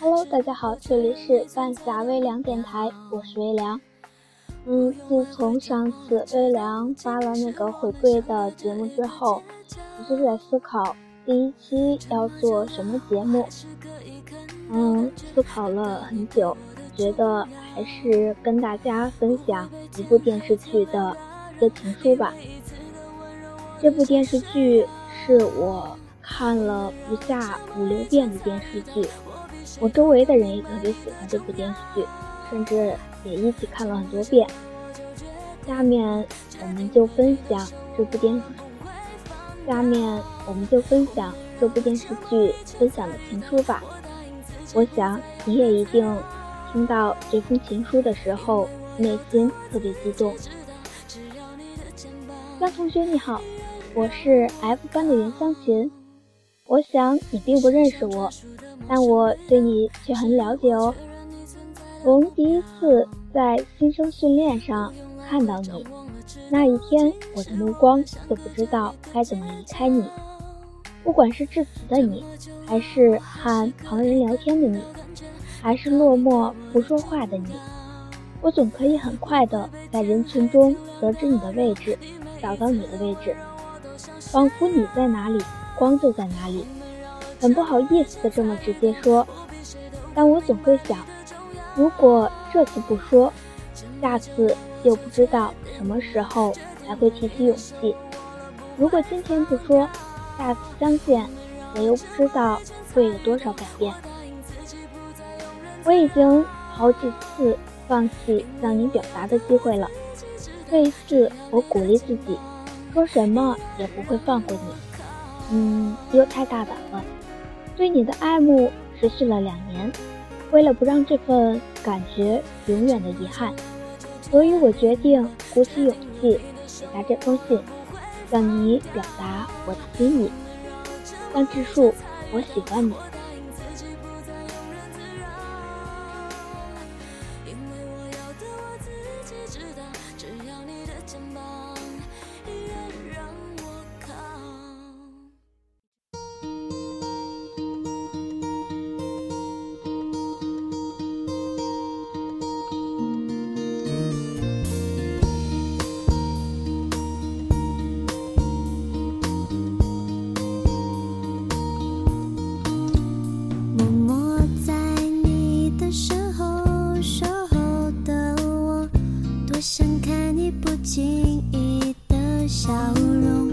Hello，大家好，这里是半夏微凉电台，我是微凉。嗯，自从上次微凉发了那个回归的节目之后，一直在思考第一期要做什么节目。嗯，思考了很久，觉得还是跟大家分享一部电视剧的一个情书吧。这部电视剧是我看了不下五六遍的电视剧，我周围的人也特别喜欢这部电视剧，甚至也一起看了很多遍。下面我们就分享这部电视，下面我们就分享这部电视剧分享的情书吧。我想你也一定听到这封情书的时候，内心特别激动。江同学你好。我是 F 班的袁湘琴，我想你并不认识我，但我对你却很了解哦。从第一次在新生训练上看到你那一天，我的目光就不知道该怎么离开你。不管是致辞的你，还是和旁人聊天的你，还是落寞不说话的你，我总可以很快的在人群中得知你的位置，找到你的位置。仿佛你在哪里，光就在哪里。很不好意思的这么直接说，但我总会想，如果这次不说，下次又不知道什么时候才会提起勇气；如果今天不说，下次相见，我又不知道会有多少改变。我已经好几次放弃向你表达的机会了，这一次我鼓励自己。说什么也不会放过你，嗯，又太大胆了。对你的爱慕持续了两年，为了不让这份感觉永远的遗憾，所以我决定鼓起勇气写下这封信，向你表达我的心意。江志树，我喜欢你。看你不经意的笑容，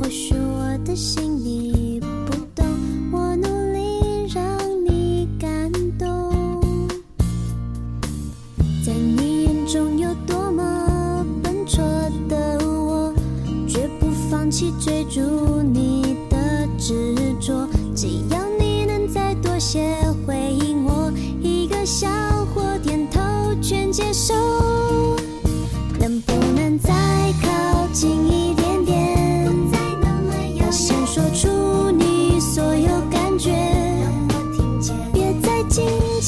或许我的心你不懂，我努力让你感动。在你眼中有多么笨拙的我，绝不放弃追逐你的执着，只要你能再多些。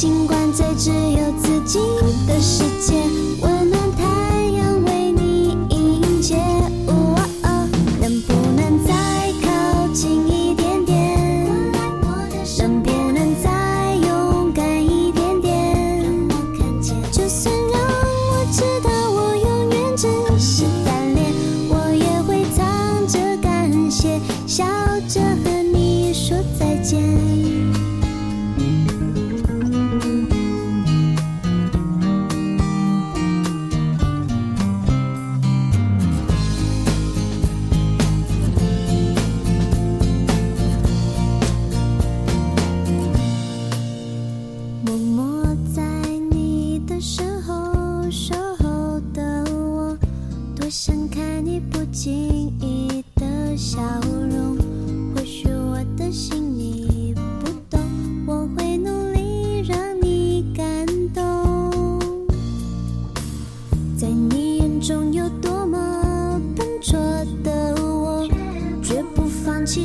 尽管在只有自己的世界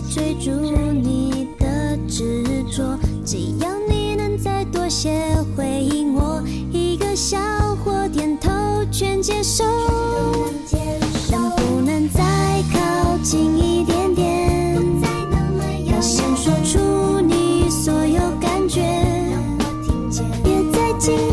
追逐你的执着，只要你能再多些回应我一个笑或点头，全接受。能不能再靠近一点点？大声说出你所有感觉，别再紧。